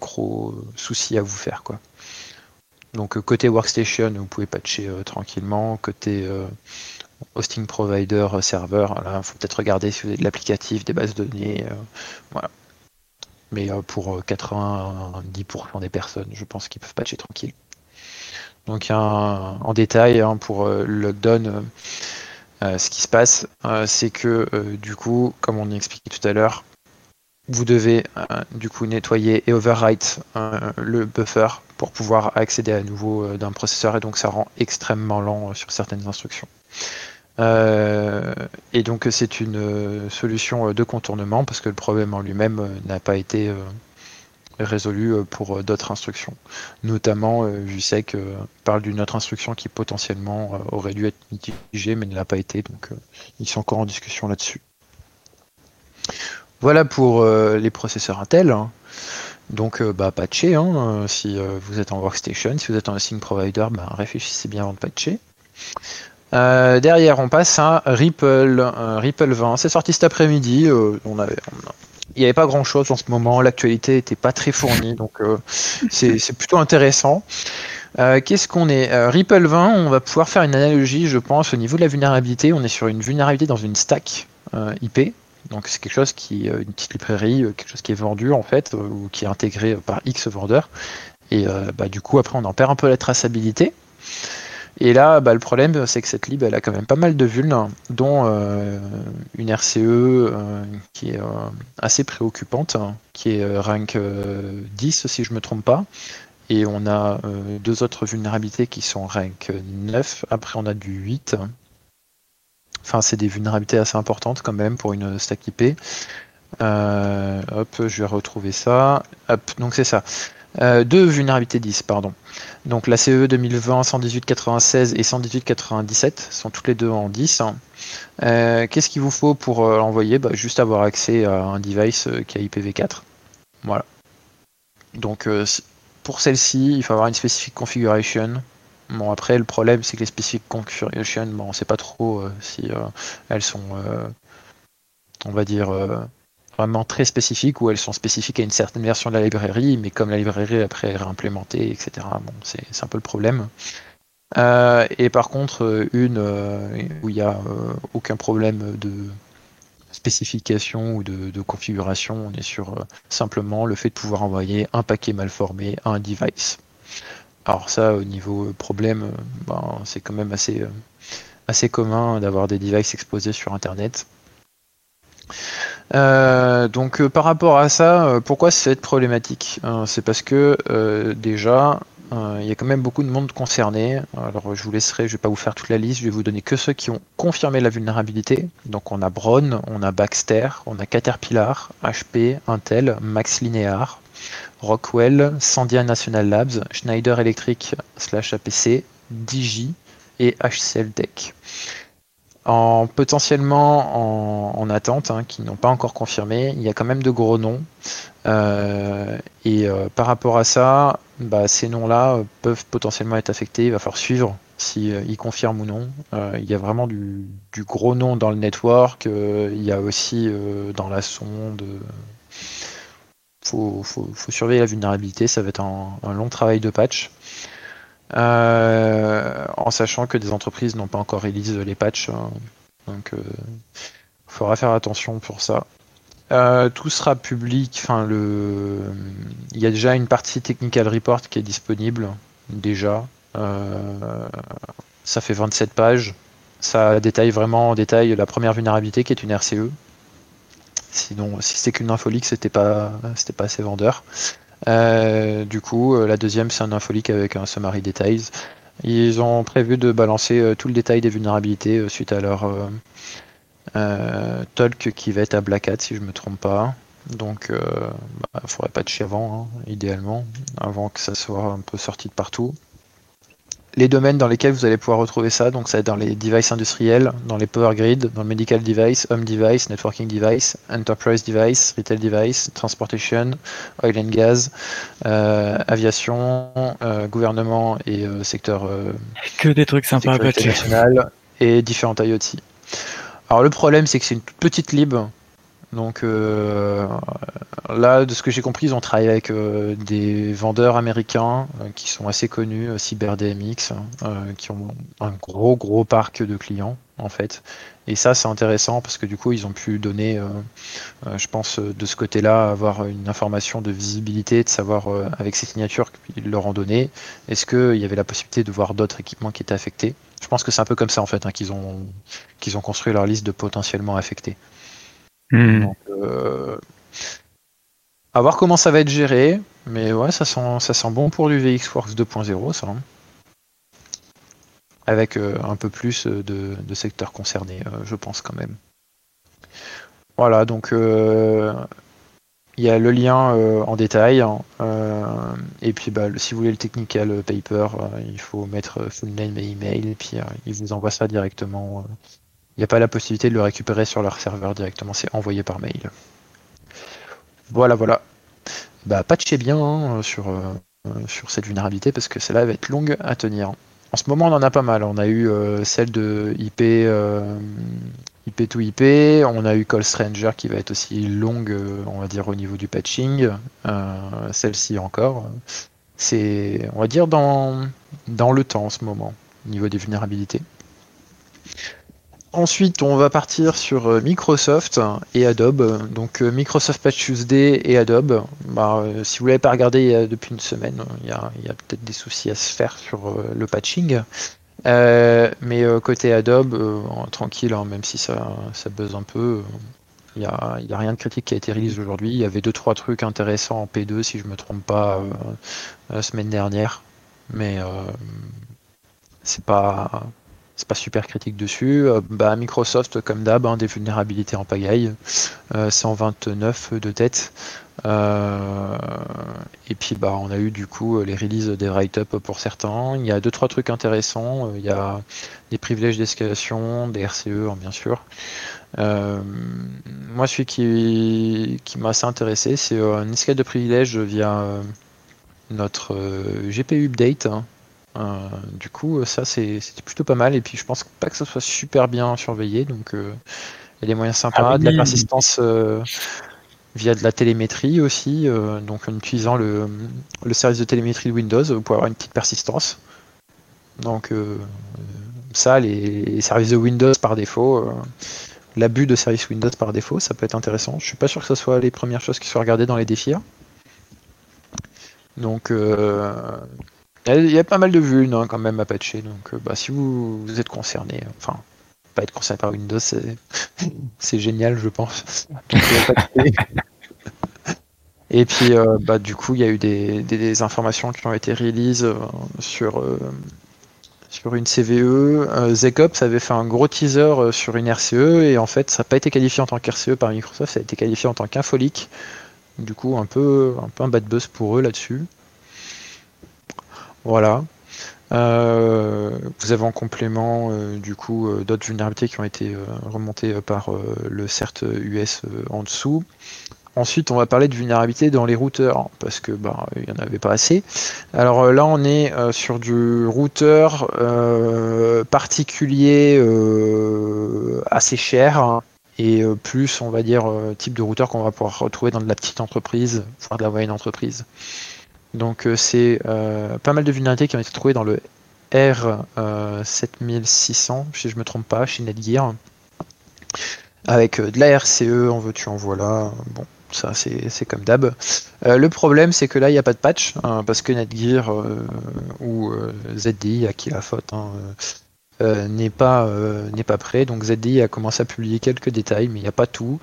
gros soucis à vous faire. Quoi. Donc côté workstation, vous pouvez patcher tranquillement. Côté hosting provider, euh, serveur. il faut peut-être regarder si vous avez de l'applicatif, des bases de données. Euh, voilà. Mais euh, pour 90% des personnes, je pense qu'ils peuvent patcher tranquille. Donc en détail, hein, pour le lockdown, ce qui se passe, c'est que du coup, comme on expliqué tout à l'heure, vous devez du coup nettoyer et overwrite le buffer pour pouvoir accéder à nouveau d'un processeur et donc ça rend extrêmement lent sur certaines instructions. Euh, et donc c'est une euh, solution euh, de contournement parce que le problème en lui-même n'a pas été résolu pour d'autres instructions. Notamment, JSEC parle d'une autre instruction qui potentiellement aurait dû être mitigée mais ne l'a pas été, donc ils sont encore en discussion là-dessus. Voilà pour les processeurs Intel. Hein. Donc, bah, patcher, hein, si vous êtes en workstation, si vous êtes en hosting provider, bah, réfléchissez bien avant de patcher. Euh, derrière, on passe à Ripple, Ripple 20. C'est sorti cet après-midi. Euh, on avait, il n'y avait pas grand-chose en ce moment. L'actualité n'était pas très fournie, *laughs* donc euh, c'est plutôt intéressant. Qu'est-ce qu'on est, Ripple 20, on va pouvoir faire une analogie, je pense, au niveau de la vulnérabilité. On est sur une vulnérabilité dans une stack IP. Donc c'est quelque chose qui, une petite librairie, quelque chose qui est vendu en fait, ou qui est intégré par X vendeurs. Et bah, du coup, après, on en perd un peu la traçabilité. Et là, bah, le problème, c'est que cette lib, elle a quand même pas mal de vulnes, dont euh, une RCE euh, qui est euh, assez préoccupante, qui est rank 10 si je me trompe pas. Et on a deux autres vulnérabilités qui sont rank 9. Après, on a du 8. Enfin, c'est des vulnérabilités assez importantes quand même pour une stack IP. hop, je vais retrouver ça. Hop, donc c'est ça. Euh, deux vulnérabilités 10, pardon. Donc la CE 2020 118.96 et 118.97 sont toutes les deux en 10. Euh, qu'est-ce qu'il vous faut pour euh, l'envoyer? Bah, Juste avoir accès à un device qui a IPv4. Voilà. Donc pour celle-ci, il faut avoir une specific configuration. Bon après le problème c'est que les specific configuration, bon, on sait pas trop si elles sont on va dire vraiment très spécifiques où elles sont spécifiques à une certaine version de la librairie, mais comme la librairie après est réimplémentée, etc. Bon, c'est un peu le problème. Euh, et par contre, une euh, où il n'y a euh, aucun problème de spécification ou de, configuration. On est sur simplement le fait de pouvoir envoyer un paquet mal formé à un device. Alors ça, au niveau problème, ben, c'est quand même assez, assez commun d'avoir des devices exposés sur Internet. Donc par rapport à ça, pourquoi c'est problématique C'est parce que déjà, euh, il y a quand même beaucoup de monde concerné. Alors je vous laisserai, je vais pas vous faire toute la liste, je vais vous donner que ceux qui ont confirmé la vulnérabilité. Donc on a Bron, on a Baxter, on a Caterpillar, HP, Intel, Max Linear, Rockwell, Sandia National Labs, Schneider Electric slash APC, Digi et HCL Tech en potentiellement en, attente, hein, qui n'ont pas encore confirmé. Il y a quand même de gros noms. Euh, et euh, par rapport à ça, bah, ces noms-là peuvent potentiellement être affectés. Il va falloir suivre s'ils si, euh, confirment ou non. il y a vraiment du, gros nom dans le network. il y a aussi dans la sonde. Il faut, faut, surveiller la vulnérabilité. Ça va être un long travail de patch. Euh, en sachant que des entreprises n'ont pas encore release les patchs. Hein. donc il euh, faudra faire attention pour ça. Euh, tout sera public. Enfin. Il y a déjà une partie technical report qui est disponible déjà. ça fait 27 pages. Ça détaille vraiment en détail la première vulnérabilité qui est une RCE. Sinon, si c'était qu'une infolique, c'était pas, c'était pas assez vendeur. Euh, du coup, euh, la deuxième, c'est un infolique avec un summary details. Ils ont prévu de balancer euh, tout le détail des vulnérabilités suite à leur talk qui va être à Black Hat, si je me trompe pas. Donc, il bah, faudrait patcher avant, hein, idéalement, avant que ça soit un peu sorti de partout les domaines dans lesquels vous allez pouvoir retrouver ça, donc ça va être dans les devices industriels, dans les power grid, dans le medical device, home device, networking device, enterprise device, retail device, transportation, oil and gas, euh, aviation, euh, gouvernement et euh, secteur que des trucs sympas et différents IoT. Alors le problème c'est que c'est une toute petite lib donc euh, là, de ce que j'ai compris, ils ont travaillé avec euh, des vendeurs américains euh, qui sont assez connus, CyberDMX, qui ont un gros gros parc de clients en fait. Et ça, c'est intéressant parce que du coup, ils ont pu donner, je pense, de ce côté-là, avoir une information de visibilité, de savoir avec ces signatures qu'ils leur ont donné, est-ce qu'il y avait la possibilité de voir d'autres équipements qui étaient affectés. Je pense que c'est un peu comme ça en fait hein, qu'ils ont qu'ils ont construit leur liste de potentiellement affectés. Euh, à voir comment ça va être géré, mais ouais, ça sent, ça sent bon pour du VXWorks 2.0, ça. Hein. Avec euh, un peu plus de, secteurs concernés, euh, je pense quand même. Voilà, donc il y a le lien en détail. Hein, et puis bah, si vous voulez le technical paper, il faut mettre full name et email, et puis il vous envoie ça directement il n'y a pas la possibilité de le récupérer sur leur serveur directement, c'est envoyé par mail. Voilà, voilà. Bah, patchez bien hein, sur, euh, sur cette vulnérabilité parce que celle-là va être longue à tenir. En ce moment, on en a pas mal. On a eu euh, celle de IP, euh, IP. On a eu Call Stranger qui va être aussi longue, on va dire, au niveau du patching. Celle-ci encore. C'est, on va dire, dans, dans le temps en ce moment, au niveau des vulnérabilités. Ensuite, on va partir sur euh, Microsoft et Adobe. Donc euh, Microsoft Patch Tuesday et Adobe. Bah, euh, si vous l'avez pas regardé depuis une semaine, il y a, peut-être des soucis à se faire sur le patching. mais côté Adobe, tranquille, hein, même si ça, buzz un peu, il n'y a, rien de critique qui a été release aujourd'hui. Il y avait deux trois trucs intéressants en P2 si je me trompe pas la semaine dernière, mais c'est pas c'est pas super critique dessus. Euh, bah, Microsoft, comme d'hab, hein, des vulnérabilités en pagaille, 129 euh, de tête. Euh, et puis bah on a eu du coup les releases des write-up pour certains. Il y a deux trois trucs intéressants. Il y a des privilèges d'escalation, des RCE hein, bien sûr. moi celui qui, m'a assez intéressé, c'est un escalade de privilèges via notre GPU update. Hein. Euh, du coup, ça c'était plutôt pas mal. Et puis je pense pas que ça soit super bien surveillé. Donc euh, il y a des moyens sympas, ah de la persistance euh, via de la télémétrie aussi. donc en utilisant le, service de télémétrie de Windows, vous pouvez avoir une petite persistance. Donc ça, les, services de Windows par défaut, l'abus de service Windows par défaut, ça peut être intéressant. Je suis pas sûr que ce soit les premières choses qui soient regardées dans les défis. Donc, il y, a pas mal de vues hein, quand même à patcher. Donc, bah, si vous, êtes concerné, enfin, pas être concerné par Windows, c'est *laughs* génial, je pense. *laughs* Et puis, bah, du coup, il y a eu des, informations qui ont été releases sur sur une CVE. Euh, Zecops avait fait un gros teaser euh, sur une RCE et en fait ça n'a pas été qualifié en tant qu'RCE par Microsoft, ça a été qualifié en tant qu'infolique. Du coup un peu, un peu un bad buzz pour eux là-dessus. Voilà. Euh, vous avez en complément du coup d'autres vulnérabilités qui ont été remontées par le CERT US en dessous. Ensuite, on va parler de vulnérabilité dans les routeurs, parce que bah, il n'y en avait pas assez. Alors euh, là, on est euh, sur du routeur euh, particulier assez cher, hein, et plus, on va dire, type de routeur qu'on va pouvoir retrouver dans de la petite entreprise, voire de la moyenne entreprise. Donc c'est pas mal de vulnérabilités qui ont été trouvées dans le R7600, si je me trompe pas, chez Netgear avec de la RCE en veux-tu en voilà. Bon, ça c'est comme d'hab. Euh, le problème c'est que là il n'y a pas de patch, hein, parce que Netgear euh, ou euh, ZDI, à qui la faute, hein, n'est pas prêt. Donc ZDI a commencé à publier quelques détails, mais il n'y a pas tout.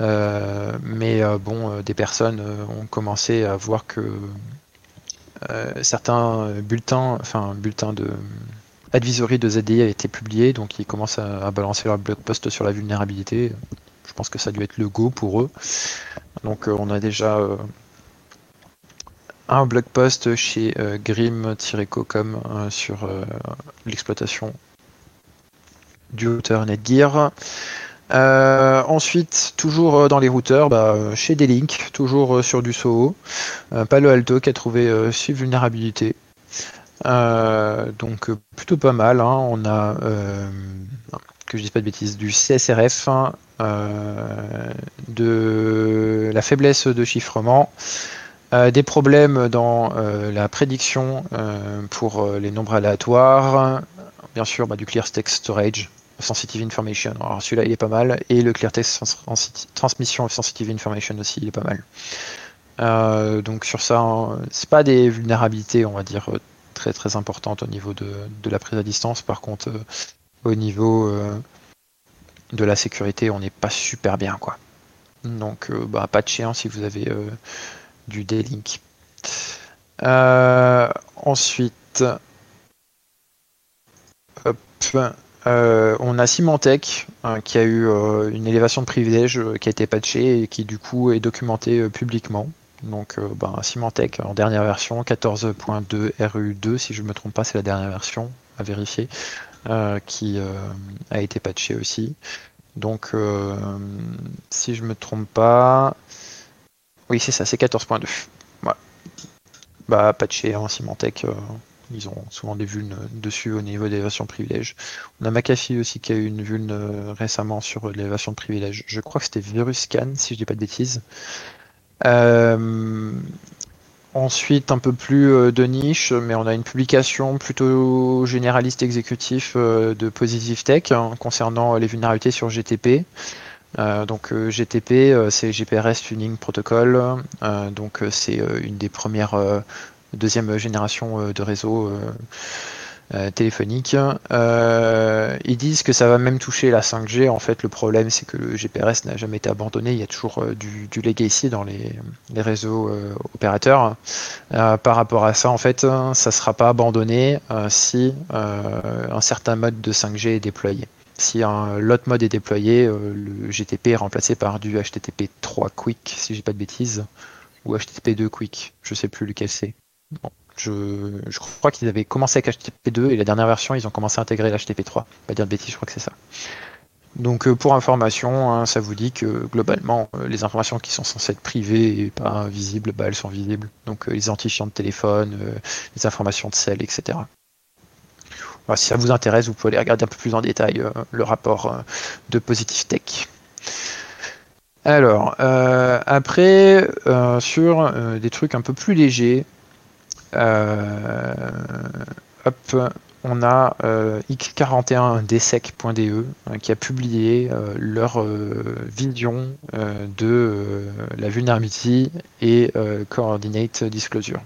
mais bon, des personnes ont commencé à voir que certains bulletins, enfin bulletins de advisory de ZDI a été publié, donc ils commencent à, balancer leur blog post sur la vulnérabilité. Je pense que ça a dû être le go pour eux. Donc euh, on a déjà euh, un blog post chez euh, Grim-Cocom sur l'exploitation du routeur Netgear. Ensuite, toujours dans les routeurs, bah, chez D-Link, toujours sur du SOHO. Palo Alto qui a trouvé 6 vulnérabilités. donc plutôt pas mal. Hein. On a que je dise pas de bêtises, du CSRF, euh, de la faiblesse de chiffrement, euh, des problèmes dans euh, la prédiction pour les nombres aléatoires, bien sûr bah, du clear text storage, sensitive information. Alors celui-là il est pas mal, et le clear text transmission sensitive information aussi il est pas mal. donc sur ça, hein, c'est pas des vulnérabilités, on va dire, très très importantes au niveau de, de la prise à distance. Par contre, au niveau euh, de la sécurité, on n'est pas super bien quoi. Donc euh, bah, pas de chien si vous avez euh, du D-Link. ensuite, on a Symantec qui a eu une élévation de privilège qui a été patchée et qui du coup est documentée publiquement. Donc bah, Symantec en dernière version 14.2 RU2 si je ne me trompe pas c'est la dernière version à vérifier. Euh, qui euh, a été patché aussi. Donc, euh, si je me trompe pas, oui, c'est ça, c'est 14.2. Voilà. Bah, patché en Symantec, ils ont souvent des vulnes dessus au niveau des versions privilèges. On a McAfee aussi qui a eu une vulne récemment sur les de privilèges. Je crois que c'était VirusScan, si je dis pas de bêtises. Ensuite, un peu plus euh, de niche, mais on a une publication plutôt généraliste exécutif euh, de Positive Tech hein, concernant les vulnérabilités sur GTP. Euh, donc GTP, c'est GPRS Tuning Protocol. donc c'est une des premières deuxième génération de réseaux euh, téléphonique. Euh, ils disent que ça va même toucher la 5G. En fait, le problème, c'est que le GPRS n'a jamais été abandonné. Il y a toujours euh, du, du, legacy dans les, réseaux opérateurs. par rapport à ça, en fait, ça ne sera pas abandonné si un certain mode de 5G est déployé. Si un l'autre mode est déployé, le GTP est remplacé par du HTTP 3 Quick, si j'ai pas de bêtises, ou HTTP 2 Quick, je sais plus lequel c'est. Je, crois qu'ils avaient commencé avec HTTP2 et la dernière version, ils ont commencé à intégrer l'HTTP3. Pas dire de bêtises, je crois que c'est ça. Donc euh, pour information, hein, ça vous dit que globalement, euh, les informations qui sont censées être privées et pas visibles, bah, elles sont visibles. Donc euh, les identifiants de téléphone, les informations de cell, etc. si ça vous intéresse, vous pouvez aller regarder un peu plus en détail le rapport de Positive Tech. Alors, après, sur des trucs un peu plus légers, hop, on a x41dsec.de qui a publié leur vision de la vulnerability et coordinate disclosure.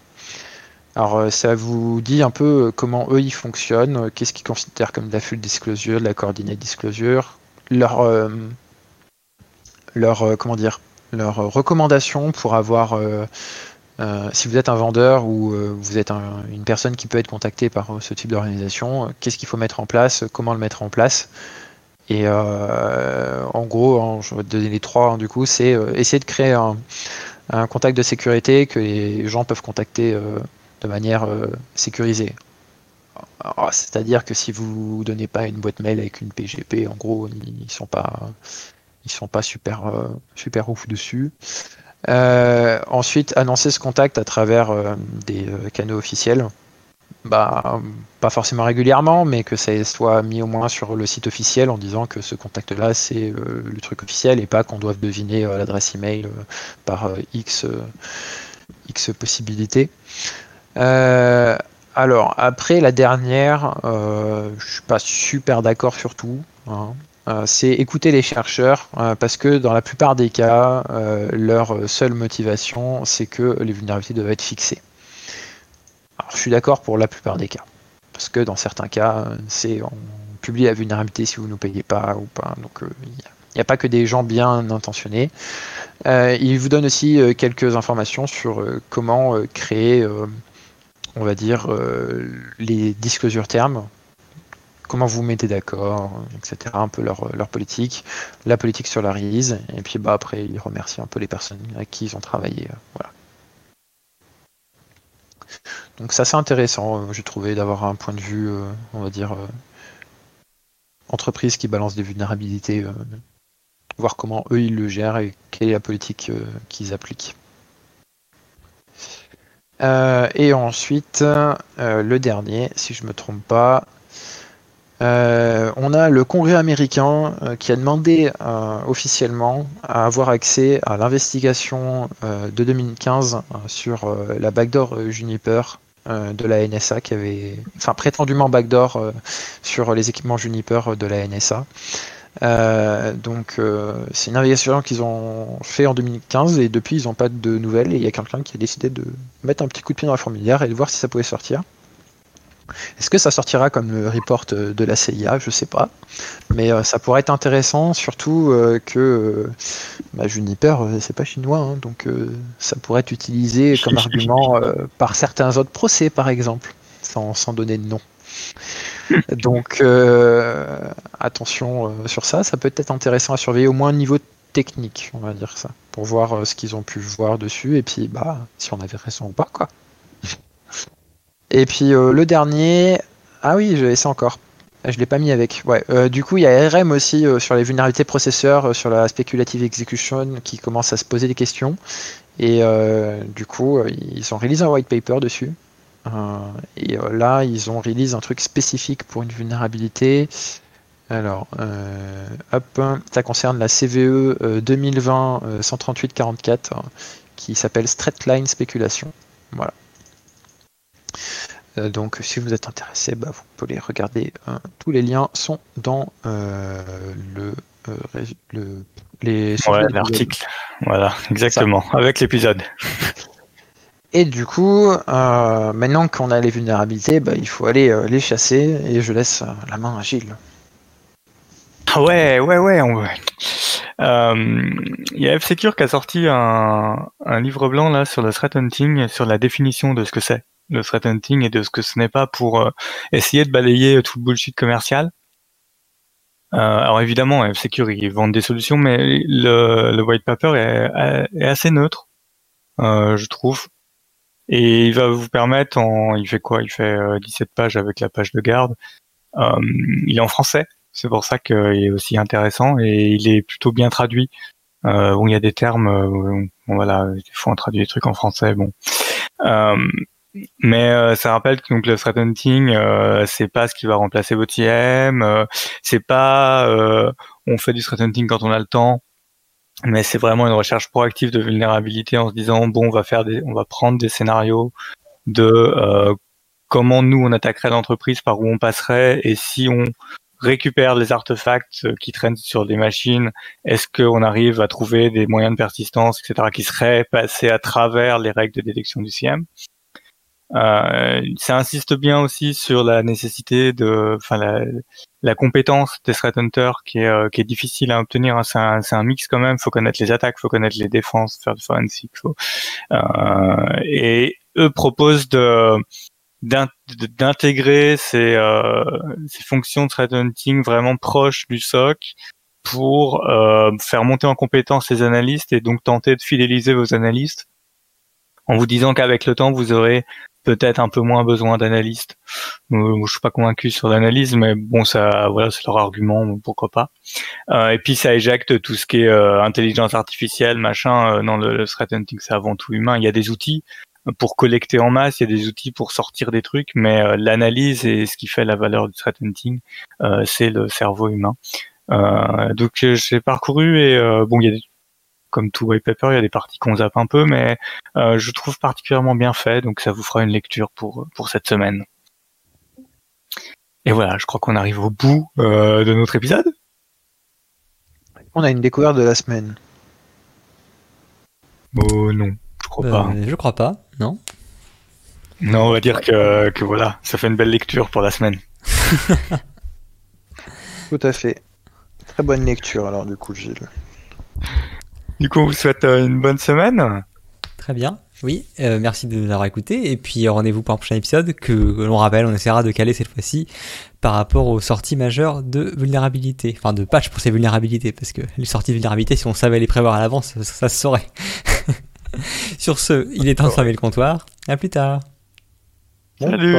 Alors ça vous dit un peu comment eux ils fonctionnent, qu'est-ce qu'ils considèrent comme de la full disclosure, de la coordinate disclosure, leur, leur comment dire, leurs recommandations pour avoir euh, si vous êtes un vendeur ou euh, vous êtes une personne qui peut être contactée par euh, ce type d'organisation, qu'est-ce qu'il faut mettre en place, comment le mettre en place? Et en gros, je vais te donner les trois hein, du coup, c'est essayer de créer un, contact de sécurité que les gens peuvent contacter de manière sécurisée. C'est-à-dire que si vous donnez pas une boîte mail avec une PGP, en gros, ils sont pas, ils sont pas super, super ouf dessus. Euh, ensuite, annoncer ce contact à travers euh, des euh, canaux officiels. Bah, pas forcément régulièrement, mais que ça soit mis au moins sur le site officiel en disant que ce contact-là, c'est le truc officiel et pas qu'on doive deviner l'adresse email par X, X possibilités. alors, après, la dernière, je suis pas super d'accord sur tout. Hein. Euh, c'est écouter les chercheurs, euh, parce que dans la plupart des cas, euh, leur seule motivation, c'est que les vulnérabilités doivent être fixées. Alors, je suis d'accord pour la plupart des cas, parce que dans certains cas, c'est on publie la vulnérabilité si vous ne nous payez pas ou pas. Donc, il n'y a, pas que des gens bien intentionnés. il vous donne aussi quelques informations sur comment créer, on va dire, les disclosure termes comment vous mettez d'accord, etc. Un peu leur, politique, la politique sur la release, et puis bah, après ils remercient un peu les personnes avec qui ils ont travaillé. Euh. Donc ça c'est intéressant, euh, j'ai trouvé d'avoir un point de vue, euh, on va dire, entreprise qui balance des vulnérabilités, voir comment eux ils le gèrent et quelle est la politique qu'ils appliquent. et ensuite, le dernier, si je me trompe pas, euh, on a le Congrès américain euh, qui a demandé euh, officiellement à avoir accès à l'investigation de 2015 sur la backdoor Juniper de la NSA qui avait, enfin prétendument backdoor sur les équipements Juniper de la NSA. donc c'est une investigation qu'ils ont fait en 2015 et depuis ils n'ont pas de nouvelles et il y a quelqu'un qui a décidé de mettre un petit coup de pied dans la fourmilière et de voir si ça pouvait sortir. Est-ce que ça sortira comme le report de la CIA Je sais pas. Mais euh, ça pourrait être intéressant, surtout euh, que bah, Juniper, euh, c'est pas chinois, hein, donc ça pourrait être utilisé comme argument par certains autres procès, par exemple, sans, donner de nom. *laughs* Donc attention sur ça, ça peut être intéressant à surveiller au moins au niveau technique, on va dire ça, pour voir ce qu'ils ont pu voir dessus et puis bah si on avait raison ou pas quoi. Et puis euh, le dernier, ah oui, j'avais ça encore. Je l'ai pas mis avec. Ouais. Euh, du coup, il y a RM aussi euh, sur les vulnérabilités processeurs, sur la speculative execution, qui commence à se poser des questions. Et du coup, ils ont release un white paper dessus. et là, ils ont release un truc spécifique pour une vulnérabilité. Alors, hop, ça concerne la CVE 2020-138-44 qui s'appelle Straight Line Speculation. Voilà. Euh, donc si vous êtes intéressé, bah, vous pouvez les regarder. Hein. Tous les liens sont dans euh, le, euh, le les l'article. Voilà, exactement, avec l'épisode. *laughs* Et du coup, maintenant qu'on a les vulnérabilités, bah, il faut aller les chasser et je laisse la main à Gilles. Ah ouais, ouais, ouais. Il y a F-Secure qui a sorti un, un, livre blanc là sur le threat hunting, sur la définition de ce que c'est le threat hunting et de ce que ce n'est pas pour euh, essayer de balayer tout le bullshit commercial. Euh, alors évidemment, F-Secure, ils vendent des solutions, mais le, white paper est, assez neutre, euh, je trouve. Et il va vous permettre, il fait quoi? Il fait 17 pages avec la page de garde. il est en français, c'est pour ça qu'il est aussi intéressant et il est plutôt bien traduit. où il y a des termes, bon, voilà, il faut traduire des trucs en français, bon. Mais euh, ça rappelle que donc le threat hunting, euh, c'est pas ce qui va remplacer votre IM, euh, c'est pas on fait du threat hunting quand on a le temps, mais c'est vraiment une recherche proactive de vulnérabilité en se disant bon on va faire des, on va prendre des scénarios de comment nous on attaquerait l'entreprise, par où on passerait, et si on récupère les artefacts euh, qui traînent sur des machines, est-ce qu'on arrive à trouver des moyens de persistance, etc., qui seraient passés à travers les règles de détection du CIEM euh, ça insiste bien aussi sur la nécessité de, enfin la, la compétence des threat hunters qui est, euh, qui est difficile à obtenir. Hein. C'est un, un, mix quand même. Faut connaître les attaques, faut connaître les défenses, faire du forensic. Faut, euh, et eux proposent de d'intégrer ces, euh, ces fonctions de threat hunting vraiment proches du SOC pour euh, faire monter en compétence les analystes et donc tenter de fidéliser vos analystes en vous disant qu'avec le temps vous aurez peut-être un peu moins besoin d'analystes. Euh, je suis pas convaincu sur l'analyse, mais bon, ça, voilà, c'est leur argument, pourquoi pas. Euh, et puis ça éjecte tout ce qui est euh, intelligence artificielle, machin. non, le, le threat hunting, c'est avant tout humain. Il y a des outils pour collecter en masse, il y a des outils pour sortir des trucs, mais l'analyse et ce qui fait la valeur du threat hunting, c'est le cerveau humain. donc j'ai parcouru et bon, il y a des comme tout white paper, il y a des parties qu'on zappe un peu, mais euh, je trouve particulièrement bien fait, donc ça vous fera une lecture pour, pour cette semaine. Et voilà, je crois qu'on arrive au bout euh, de notre épisode. On a une découverte de la semaine. Oh non, je crois pas. Euh, je crois pas, non. Non, on va dire que, que voilà, ça fait une belle lecture pour la semaine. *laughs* Tout à fait. Très bonne lecture alors du coup, Gilles. Du coup, on vous souhaite euh, une bonne semaine. Très bien. Oui, euh, merci de nous avoir écoutés. Et puis rendez-vous pour un prochain épisode que, l'on rappelle, on essaiera de caler cette fois-ci par rapport aux sorties majeures de vulnérabilité. Enfin, de patch pour ces vulnérabilités. Parce que les sorties de vulnérabilité, si on savait les prévoir à l'avance, ça, se saurait. *laughs* Sur ce, il est temps de fermer le comptoir. À plus tard. Salut.